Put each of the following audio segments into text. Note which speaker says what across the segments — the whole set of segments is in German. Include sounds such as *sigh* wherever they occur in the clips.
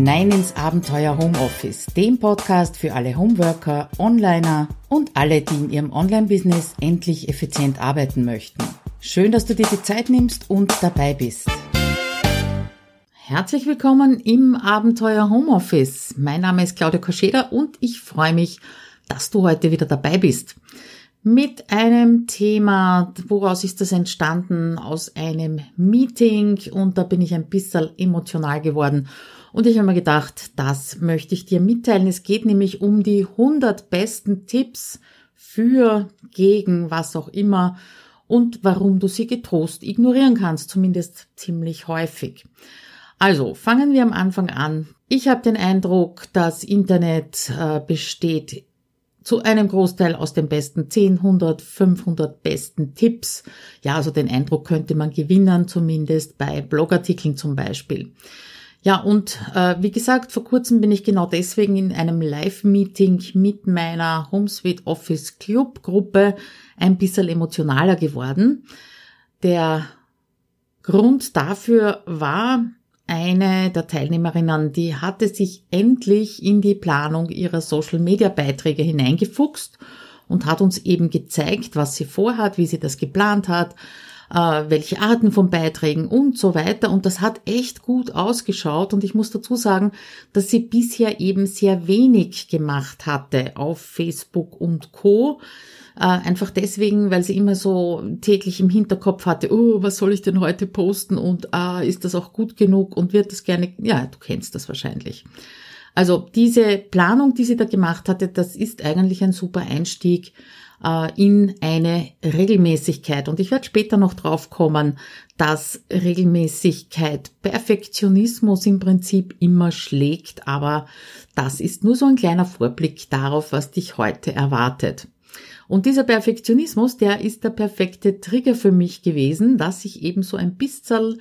Speaker 1: hinein ins Abenteuer Homeoffice, dem Podcast für alle Homeworker, Onliner und alle, die in ihrem Online-Business endlich effizient arbeiten möchten. Schön, dass du dir die Zeit nimmst und dabei bist. Herzlich willkommen im Abenteuer Homeoffice. Mein Name ist Claudia Koscheda und ich freue mich, dass du heute wieder dabei bist mit einem Thema, woraus ist das entstanden? Aus einem Meeting und da bin ich ein bisschen emotional geworden und ich habe mir gedacht, das möchte ich dir mitteilen. Es geht nämlich um die 100 besten Tipps für, gegen, was auch immer und warum du sie getrost ignorieren kannst, zumindest ziemlich häufig. Also, fangen wir am Anfang an. Ich habe den Eindruck, das Internet äh, besteht zu einem Großteil aus den besten 10, 100, 500 besten Tipps. Ja, also den Eindruck könnte man gewinnen, zumindest bei Blogartikeln zum Beispiel. Ja, und äh, wie gesagt, vor kurzem bin ich genau deswegen in einem Live-Meeting mit meiner HomeSuite Office Club Gruppe ein bisschen emotionaler geworden. Der Grund dafür war, eine der Teilnehmerinnen, die hatte sich endlich in die Planung ihrer Social-Media-Beiträge hineingefuchst und hat uns eben gezeigt, was sie vorhat, wie sie das geplant hat, äh, welche Arten von Beiträgen und so weiter. Und das hat echt gut ausgeschaut. Und ich muss dazu sagen, dass sie bisher eben sehr wenig gemacht hatte auf Facebook und Co. Äh, einfach deswegen, weil sie immer so täglich im Hinterkopf hatte, oh, was soll ich denn heute posten und äh, ist das auch gut genug und wird das gerne, ja, du kennst das wahrscheinlich. Also diese Planung, die sie da gemacht hatte, das ist eigentlich ein super Einstieg äh, in eine Regelmäßigkeit. Und ich werde später noch drauf kommen, dass Regelmäßigkeit Perfektionismus im Prinzip immer schlägt, aber das ist nur so ein kleiner Vorblick darauf, was dich heute erwartet. Und dieser Perfektionismus, der ist der perfekte Trigger für mich gewesen, dass ich eben so ein bisschen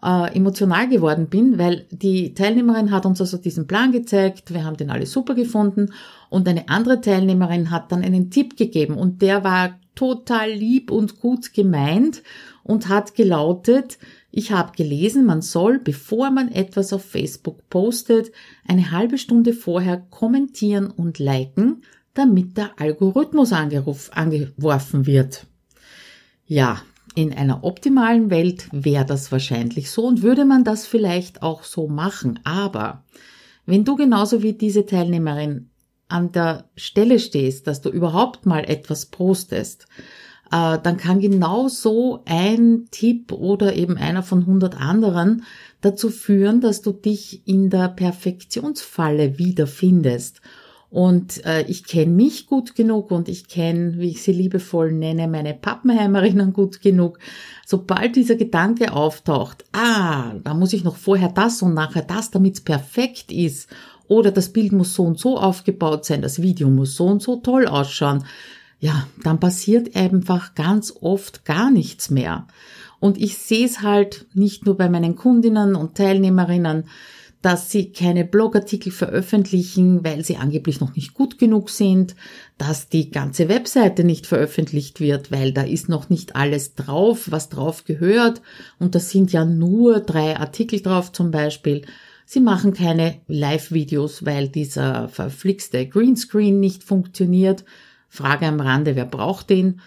Speaker 1: äh, emotional geworden bin, weil die Teilnehmerin hat uns also diesen Plan gezeigt, wir haben den alle super gefunden und eine andere Teilnehmerin hat dann einen Tipp gegeben und der war total lieb und gut gemeint und hat gelautet, ich habe gelesen, man soll, bevor man etwas auf Facebook postet, eine halbe Stunde vorher kommentieren und liken, damit der Algorithmus angeworfen wird. Ja, in einer optimalen Welt wäre das wahrscheinlich so und würde man das vielleicht auch so machen. Aber wenn du genauso wie diese Teilnehmerin an der Stelle stehst, dass du überhaupt mal etwas postest, äh, dann kann genau so ein Tipp oder eben einer von 100 anderen dazu führen, dass du dich in der Perfektionsfalle wiederfindest und äh, ich kenne mich gut genug und ich kenne, wie ich sie liebevoll nenne, meine Pappenheimerinnen gut genug. Sobald dieser Gedanke auftaucht, ah, da muss ich noch vorher das und nachher das, damit es perfekt ist. Oder das Bild muss so und so aufgebaut sein, das Video muss so und so toll ausschauen. Ja, dann passiert einfach ganz oft gar nichts mehr. Und ich sehe es halt nicht nur bei meinen Kundinnen und Teilnehmerinnen, dass sie keine Blogartikel veröffentlichen, weil sie angeblich noch nicht gut genug sind, dass die ganze Webseite nicht veröffentlicht wird, weil da ist noch nicht alles drauf, was drauf gehört. Und da sind ja nur drei Artikel drauf zum Beispiel. Sie machen keine Live-Videos, weil dieser verflixte Greenscreen nicht funktioniert. Frage am Rande, wer braucht den?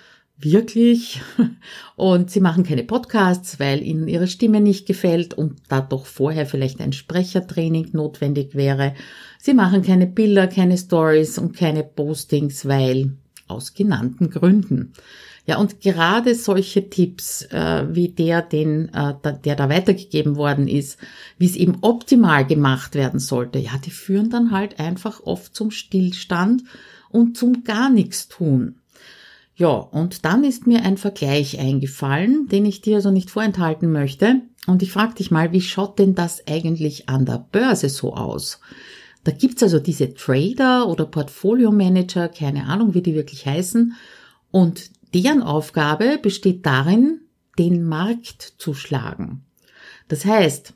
Speaker 1: Wirklich. *laughs* Und sie machen keine Podcasts, weil ihnen ihre Stimme nicht gefällt und da doch vorher vielleicht ein Sprechertraining notwendig wäre. Sie machen keine Bilder, keine Stories und keine Postings, weil aus genannten Gründen. Ja, und gerade solche Tipps äh, wie der, den, äh, der da weitergegeben worden ist, wie es eben optimal gemacht werden sollte, ja, die führen dann halt einfach oft zum Stillstand und zum gar nichts tun. Ja, und dann ist mir ein Vergleich eingefallen, den ich dir also nicht vorenthalten möchte. Und ich frage dich mal, wie schaut denn das eigentlich an der Börse so aus? Da gibt's also diese Trader oder Portfolio Manager, keine Ahnung, wie die wirklich heißen. Und deren Aufgabe besteht darin, den Markt zu schlagen. Das heißt,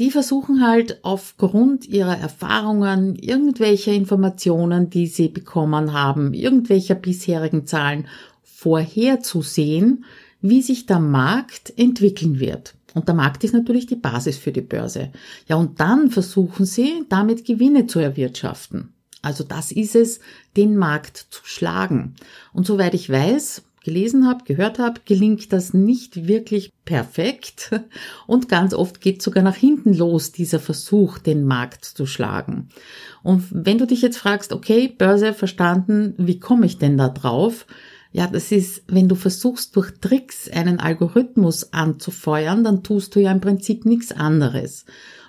Speaker 1: die versuchen halt aufgrund ihrer Erfahrungen, irgendwelcher Informationen, die sie bekommen haben, irgendwelcher bisherigen Zahlen vorherzusehen, wie sich der Markt entwickeln wird. Und der Markt ist natürlich die Basis für die Börse. Ja, und dann versuchen sie, damit Gewinne zu erwirtschaften. Also das ist es, den Markt zu schlagen. Und soweit ich weiß, gelesen habe, gehört habe, gelingt das nicht wirklich perfekt und ganz oft geht sogar nach hinten los, dieser Versuch, den Markt zu schlagen. Und wenn du dich jetzt fragst, okay, Börse verstanden, wie komme ich denn da drauf? Ja, das ist, wenn du versuchst, durch Tricks einen Algorithmus anzufeuern, dann tust du ja im Prinzip nichts anderes.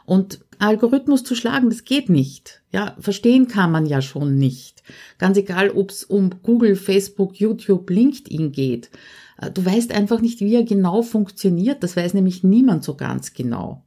Speaker 1: Und Algorithmus zu schlagen, das geht nicht. Ja, verstehen kann man ja schon nicht. Ganz egal, ob es um Google, Facebook, YouTube, LinkedIn geht. Äh, du weißt einfach nicht, wie er genau funktioniert. Das weiß nämlich niemand so ganz genau.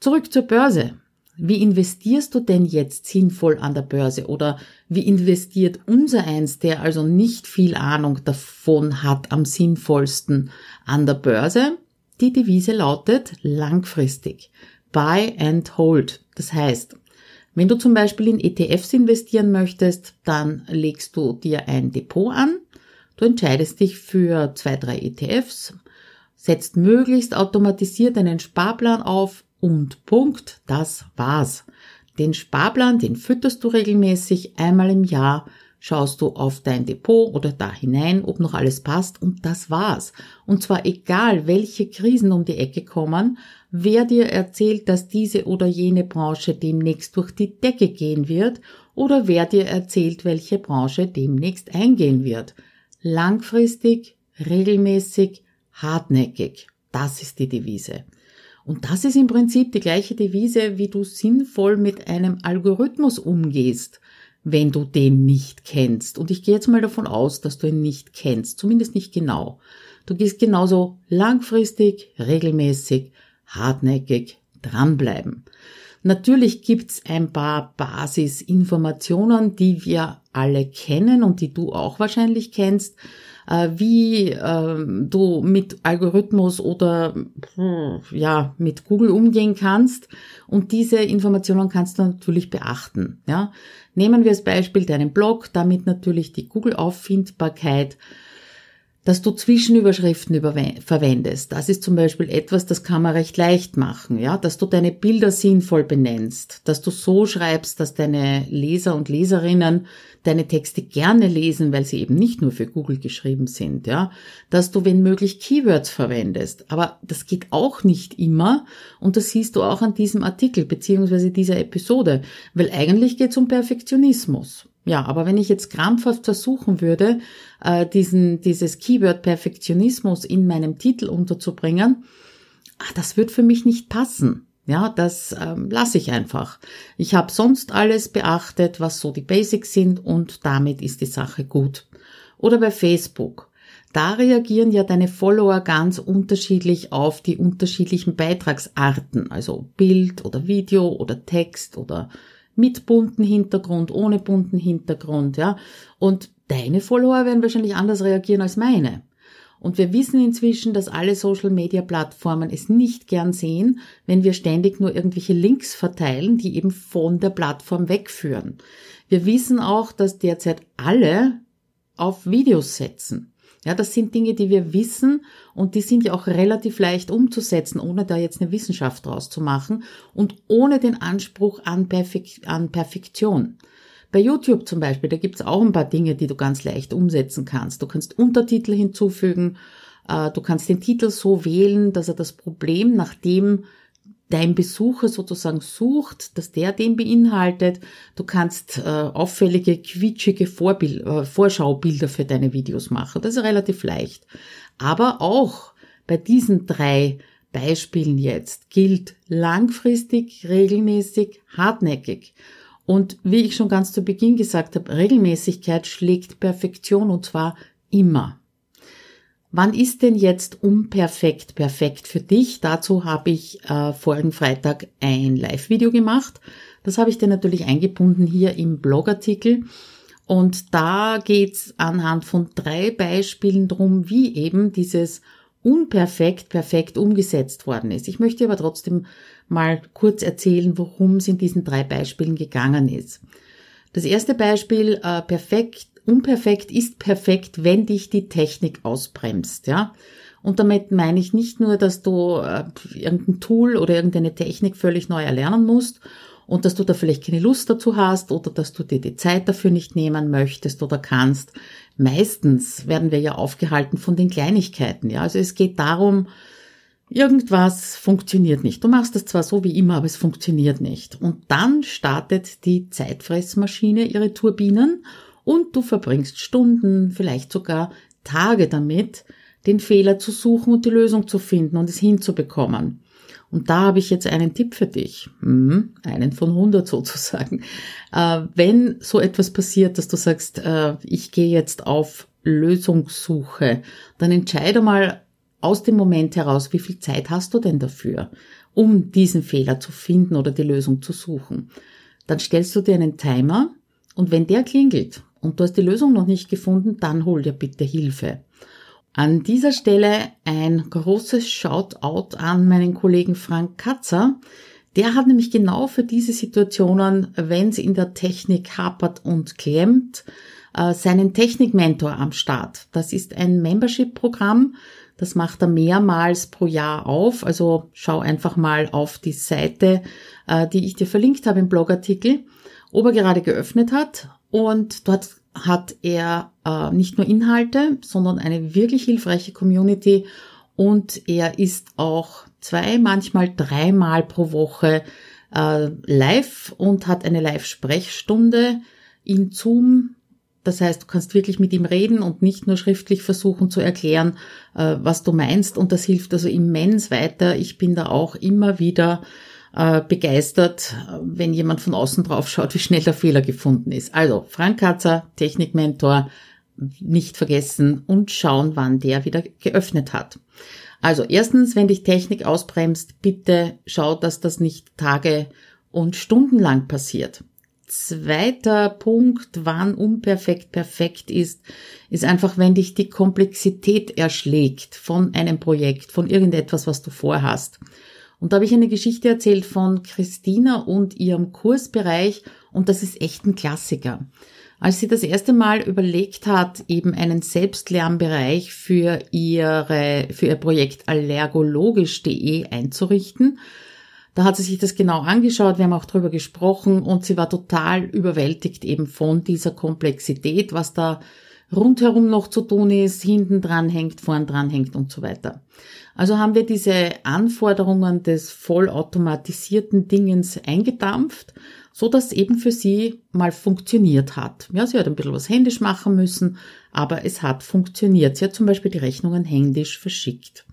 Speaker 1: Zurück zur Börse. Wie investierst du denn jetzt sinnvoll an der Börse oder wie investiert unser eins, der also nicht viel Ahnung davon hat, am sinnvollsten an der Börse? Die Devise lautet langfristig. Buy and hold. Das heißt, wenn du zum Beispiel in ETFs investieren möchtest, dann legst du dir ein Depot an, du entscheidest dich für zwei, drei ETFs, setzt möglichst automatisiert einen Sparplan auf und Punkt, das war's. Den Sparplan, den fütterst du regelmäßig einmal im Jahr, schaust du auf dein Depot oder da hinein, ob noch alles passt und das war's. Und zwar egal, welche Krisen um die Ecke kommen, wer dir erzählt, dass diese oder jene Branche demnächst durch die Decke gehen wird oder wer dir erzählt, welche Branche demnächst eingehen wird. Langfristig, regelmäßig, hartnäckig. Das ist die Devise. Und das ist im Prinzip die gleiche Devise, wie du sinnvoll mit einem Algorithmus umgehst, wenn du den nicht kennst. Und ich gehe jetzt mal davon aus, dass du ihn nicht kennst, zumindest nicht genau. Du gehst genauso langfristig, regelmäßig, hartnäckig dranbleiben. Natürlich gibt's ein paar Basisinformationen, die wir alle kennen und die du auch wahrscheinlich kennst äh, wie äh, du mit Algorithmus oder ja mit Google umgehen kannst. Und diese Informationen kannst du natürlich beachten. Ja, nehmen wir als Beispiel deinen Blog, damit natürlich die Google-Auffindbarkeit dass du Zwischenüberschriften verwendest. Das ist zum Beispiel etwas, das kann man recht leicht machen, ja, dass du deine Bilder sinnvoll benennst, dass du so schreibst, dass deine Leser und Leserinnen deine Texte gerne lesen, weil sie eben nicht nur für Google geschrieben sind, ja, dass du wenn möglich Keywords verwendest. Aber das geht auch nicht immer und das siehst du auch an diesem Artikel beziehungsweise dieser Episode, weil eigentlich geht es um Perfektionismus. Ja, aber wenn ich jetzt krampfhaft versuchen würde, äh, diesen, dieses Keyword Perfektionismus in meinem Titel unterzubringen, ach, das wird für mich nicht passen. Ja, das ähm, lasse ich einfach. Ich habe sonst alles beachtet, was so die Basics sind und damit ist die Sache gut. Oder bei Facebook. Da reagieren ja deine Follower ganz unterschiedlich auf die unterschiedlichen Beitragsarten, also Bild oder Video oder Text oder mit bunten Hintergrund, ohne bunten Hintergrund, ja. Und deine Follower werden wahrscheinlich anders reagieren als meine. Und wir wissen inzwischen, dass alle Social-Media-Plattformen es nicht gern sehen, wenn wir ständig nur irgendwelche Links verteilen, die eben von der Plattform wegführen. Wir wissen auch, dass derzeit alle auf Videos setzen. Ja, das sind Dinge, die wir wissen und die sind ja auch relativ leicht umzusetzen, ohne da jetzt eine Wissenschaft draus zu machen und ohne den Anspruch an, Perfek an Perfektion. Bei YouTube zum Beispiel, da gibt's auch ein paar Dinge, die du ganz leicht umsetzen kannst. Du kannst Untertitel hinzufügen, äh, du kannst den Titel so wählen, dass er das Problem, nachdem dein Besucher sozusagen sucht, dass der den beinhaltet. Du kannst äh, auffällige, quietschige Vorbild, äh, Vorschaubilder für deine Videos machen. Das ist relativ leicht. Aber auch bei diesen drei Beispielen jetzt gilt langfristig, regelmäßig, hartnäckig. Und wie ich schon ganz zu Beginn gesagt habe, Regelmäßigkeit schlägt Perfektion und zwar immer. Wann ist denn jetzt unperfekt perfekt für dich? Dazu habe ich äh, vorigen Freitag ein Live-Video gemacht. Das habe ich dir natürlich eingebunden hier im Blogartikel. Und da geht's anhand von drei Beispielen drum, wie eben dieses unperfekt perfekt umgesetzt worden ist. Ich möchte aber trotzdem mal kurz erzählen, worum es in diesen drei Beispielen gegangen ist. Das erste Beispiel, äh, perfekt Unperfekt ist perfekt, wenn dich die Technik ausbremst, ja. Und damit meine ich nicht nur, dass du äh, irgendein Tool oder irgendeine Technik völlig neu erlernen musst und dass du da vielleicht keine Lust dazu hast oder dass du dir die Zeit dafür nicht nehmen möchtest oder kannst. Meistens werden wir ja aufgehalten von den Kleinigkeiten. Ja, also es geht darum, irgendwas funktioniert nicht. Du machst es zwar so wie immer, aber es funktioniert nicht. Und dann startet die Zeitfressmaschine ihre Turbinen und du verbringst Stunden, vielleicht sogar Tage damit, den Fehler zu suchen und die Lösung zu finden und es hinzubekommen. Und da habe ich jetzt einen Tipp für dich, hm, einen von 100 sozusagen. Äh, wenn so etwas passiert, dass du sagst, äh, ich gehe jetzt auf Lösungssuche, dann entscheide mal aus dem Moment heraus, wie viel Zeit hast du denn dafür, um diesen Fehler zu finden oder die Lösung zu suchen. Dann stellst du dir einen Timer und wenn der klingelt und du hast die Lösung noch nicht gefunden, dann hol dir bitte Hilfe. An dieser Stelle ein großes Shoutout an meinen Kollegen Frank Katzer. Der hat nämlich genau für diese Situationen, wenn es in der Technik hapert und klemmt, äh, seinen Technikmentor am Start. Das ist ein Membership-Programm, das macht er mehrmals pro Jahr auf. Also schau einfach mal auf die Seite, äh, die ich dir verlinkt habe im Blogartikel, ob er gerade geöffnet hat. Und dort hat er äh, nicht nur Inhalte, sondern eine wirklich hilfreiche Community und er ist auch zwei, manchmal dreimal pro Woche äh, live und hat eine Live-Sprechstunde in Zoom. Das heißt, du kannst wirklich mit ihm reden und nicht nur schriftlich versuchen zu erklären, äh, was du meinst. Und das hilft also immens weiter. Ich bin da auch immer wieder äh, begeistert, wenn jemand von außen drauf schaut, wie schnell der Fehler gefunden ist. Also Frank Katzer, Technikmentor, nicht vergessen und schauen, wann der wieder geöffnet hat. Also erstens, wenn dich Technik ausbremst, bitte schau, dass das nicht Tage und Stunden lang passiert. Zweiter Punkt, wann unperfekt perfekt ist, ist einfach, wenn dich die Komplexität erschlägt von einem Projekt, von irgendetwas, was du vorhast. Und da habe ich eine Geschichte erzählt von Christina und ihrem Kursbereich. Und das ist echt ein Klassiker. Als sie das erste Mal überlegt hat, eben einen Selbstlernbereich für ihre, für ihr Projekt allergologisch.de einzurichten, da hat sie sich das genau angeschaut, wir haben auch drüber gesprochen. Und sie war total überwältigt eben von dieser Komplexität, was da rundherum noch zu tun ist, hinten dran hängt, vorn dran hängt und so weiter. Also haben wir diese Anforderungen des vollautomatisierten Dingens eingedampft, so dass eben für sie mal funktioniert hat. Ja, sie hat ein bisschen was händisch machen müssen, aber es hat funktioniert. Sie hat zum Beispiel die Rechnungen händisch verschickt.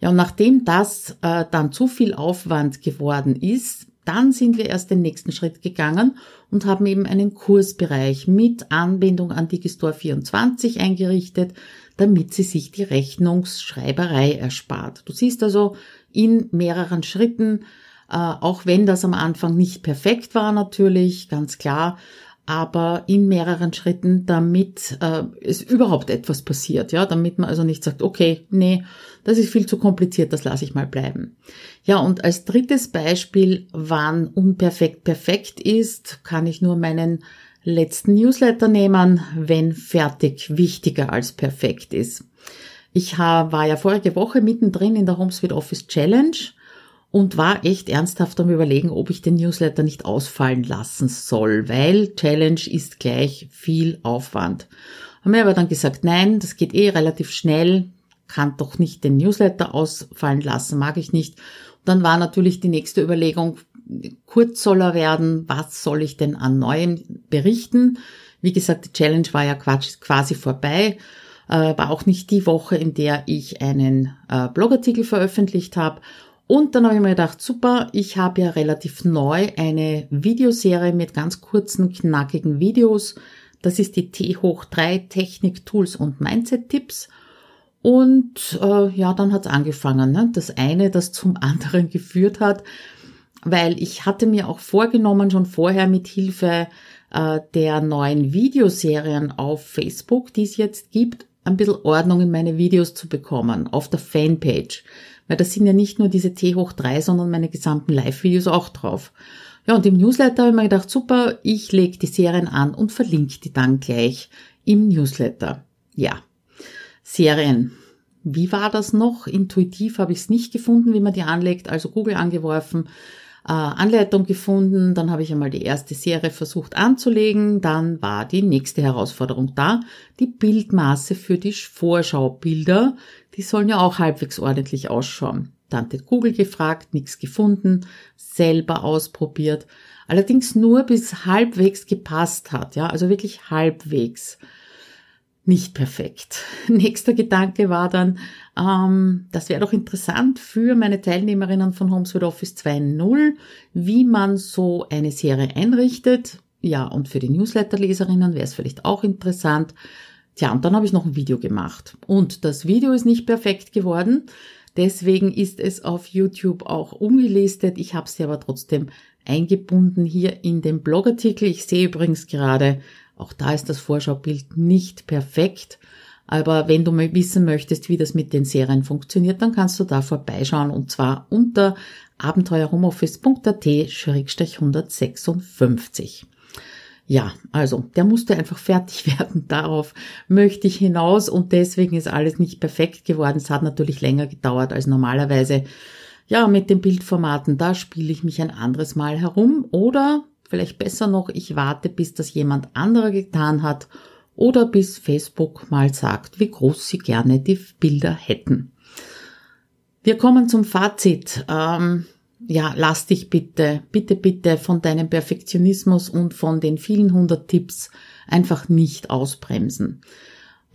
Speaker 1: Ja, und nachdem das äh, dann zu viel Aufwand geworden ist, dann sind wir erst den nächsten Schritt gegangen und haben eben einen Kursbereich mit Anbindung an Digistore 24 eingerichtet, damit sie sich die Rechnungsschreiberei erspart. Du siehst also in mehreren Schritten, äh, auch wenn das am Anfang nicht perfekt war natürlich, ganz klar, aber in mehreren Schritten, damit äh, es überhaupt etwas passiert, ja, damit man also nicht sagt, okay, nee, das ist viel zu kompliziert, das lasse ich mal bleiben. Ja, und als drittes Beispiel, wann unperfekt perfekt ist, kann ich nur meinen letzten Newsletter nehmen, wenn fertig wichtiger als perfekt ist. Ich war ja vorige Woche mittendrin in der HomeSuite Office Challenge und war echt ernsthaft am überlegen, ob ich den Newsletter nicht ausfallen lassen soll, weil Challenge ist gleich viel Aufwand. Haben mir aber dann gesagt, nein, das geht eh relativ schnell, kann doch nicht den Newsletter ausfallen lassen, mag ich nicht. Und dann war natürlich die nächste Überlegung, kurz soll er werden, was soll ich denn an Neuem berichten? Wie gesagt, die Challenge war ja quasi vorbei, äh, war auch nicht die Woche, in der ich einen äh, Blogartikel veröffentlicht habe. Und dann habe ich mir gedacht, super, ich habe ja relativ neu eine Videoserie mit ganz kurzen, knackigen Videos. Das ist die T hoch 3 Technik, Tools und Mindset-Tipps. Und äh, ja, dann hat's angefangen. Ne? Das eine, das zum *laughs* anderen geführt hat, weil ich hatte mir auch vorgenommen, schon vorher mit Hilfe äh, der neuen Videoserien auf Facebook, die es jetzt gibt, ein bisschen Ordnung in meine Videos zu bekommen, auf der Fanpage. Weil das sind ja nicht nur diese T hoch 3, sondern meine gesamten Live-Videos auch drauf. Ja, und im Newsletter habe ich mir gedacht, super, ich lege die Serien an und verlinke die dann gleich im Newsletter. Ja, Serien. wie war das noch? Intuitiv habe ich es nicht gefunden, wie man die anlegt, also Google angeworfen, äh, Anleitung gefunden, dann habe ich einmal die erste Serie versucht anzulegen, dann war die nächste Herausforderung da, die Bildmaße für die Vorschaubilder, die sollen ja auch halbwegs ordentlich ausschauen. Tante Google gefragt, nichts gefunden, selber ausprobiert, allerdings nur bis halbwegs gepasst hat, ja, also wirklich halbwegs nicht perfekt. *laughs* Nächster Gedanke war dann, ähm, das wäre doch interessant für meine Teilnehmerinnen von HomeSuite Office 2.0, wie man so eine Serie einrichtet. Ja, und für die Newsletter-Leserinnen wäre es vielleicht auch interessant. Tja, und dann habe ich noch ein Video gemacht. Und das Video ist nicht perfekt geworden. Deswegen ist es auf YouTube auch umgelistet. Ich habe sie aber trotzdem eingebunden hier in den Blogartikel. Ich sehe übrigens gerade, auch da ist das Vorschaubild nicht perfekt. Aber wenn du mal wissen möchtest, wie das mit den Serien funktioniert, dann kannst du da vorbeischauen und zwar unter abenteuerhomeoffice.at-156. Ja, also der musste einfach fertig *laughs* werden. Darauf möchte ich hinaus und deswegen ist alles nicht perfekt geworden. Es hat natürlich länger gedauert als normalerweise. Ja, mit den Bildformaten, da spiele ich mich ein anderes Mal herum oder vielleicht besser noch, ich warte, bis das jemand anderer getan hat oder bis Facebook mal sagt, wie groß sie gerne die Bilder hätten. Wir kommen zum Fazit. Ähm, ja, lass dich bitte, bitte, bitte von deinem Perfektionismus und von den vielen hundert Tipps einfach nicht ausbremsen.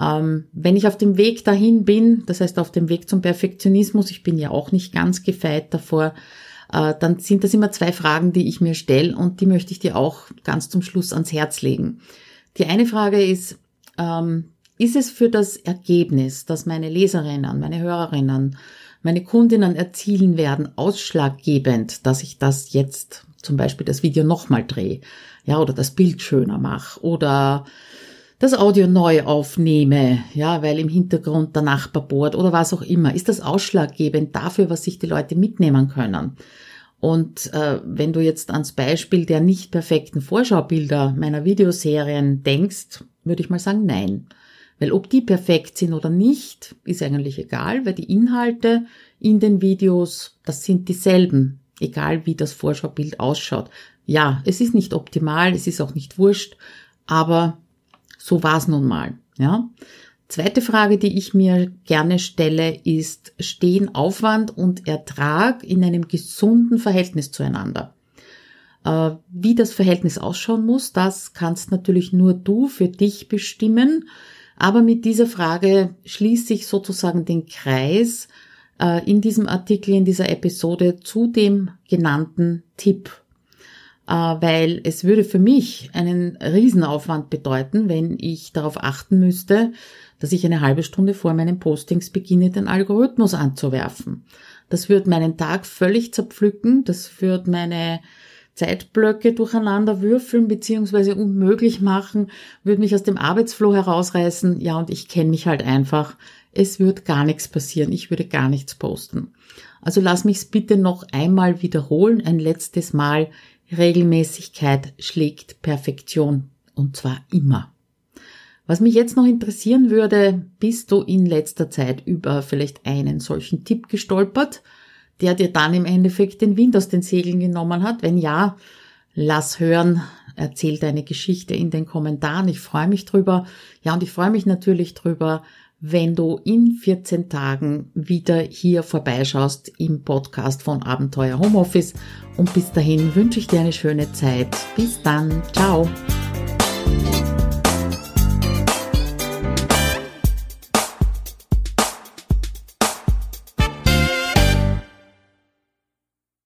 Speaker 1: Ähm, wenn ich auf dem Weg dahin bin, das heißt auf dem Weg zum Perfektionismus, ich bin ja auch nicht ganz gefeit davor, dann sind das immer zwei Fragen, die ich mir stelle und die möchte ich dir auch ganz zum Schluss ans Herz legen. Die eine Frage ist, ähm, ist es für das Ergebnis, das meine Leserinnen, meine Hörerinnen, meine Kundinnen erzielen werden, ausschlaggebend, dass ich das jetzt zum Beispiel das Video nochmal drehe, ja, oder das Bild schöner mache oder das Audio neu aufnehme, ja, weil im Hintergrund der Nachbar bohrt oder was auch immer, ist das ausschlaggebend dafür, was sich die Leute mitnehmen können. Und äh, wenn du jetzt ans Beispiel der nicht perfekten Vorschaubilder meiner Videoserien denkst, würde ich mal sagen, nein. Weil ob die perfekt sind oder nicht, ist eigentlich egal, weil die Inhalte in den Videos, das sind dieselben, egal wie das Vorschaubild ausschaut. Ja, es ist nicht optimal, es ist auch nicht wurscht, aber so war's nun mal, ja. Zweite Frage, die ich mir gerne stelle, ist, stehen Aufwand und Ertrag in einem gesunden Verhältnis zueinander? Äh, wie das Verhältnis ausschauen muss, das kannst natürlich nur du für dich bestimmen. Aber mit dieser Frage schließe ich sozusagen den Kreis äh, in diesem Artikel, in dieser Episode zu dem genannten Tipp weil es würde für mich einen Riesenaufwand bedeuten, wenn ich darauf achten müsste, dass ich eine halbe Stunde vor meinen Postings beginne, den Algorithmus anzuwerfen. Das würde meinen Tag völlig zerpflücken, das würde meine Zeitblöcke durcheinander würfeln beziehungsweise unmöglich machen, würde mich aus dem Arbeitsflow herausreißen. Ja, und ich kenne mich halt einfach. Es wird gar nichts passieren. Ich würde gar nichts posten. Also lass mich's bitte noch einmal wiederholen, ein letztes Mal. Regelmäßigkeit schlägt Perfektion. Und zwar immer. Was mich jetzt noch interessieren würde, bist du in letzter Zeit über vielleicht einen solchen Tipp gestolpert, der dir dann im Endeffekt den Wind aus den Segeln genommen hat? Wenn ja, lass hören, erzähl deine Geschichte in den Kommentaren. Ich freue mich drüber. Ja, und ich freue mich natürlich drüber, wenn du in 14 Tagen wieder hier vorbeischaust im Podcast von Abenteuer Homeoffice. Und bis dahin wünsche ich dir eine schöne Zeit. Bis dann. Ciao.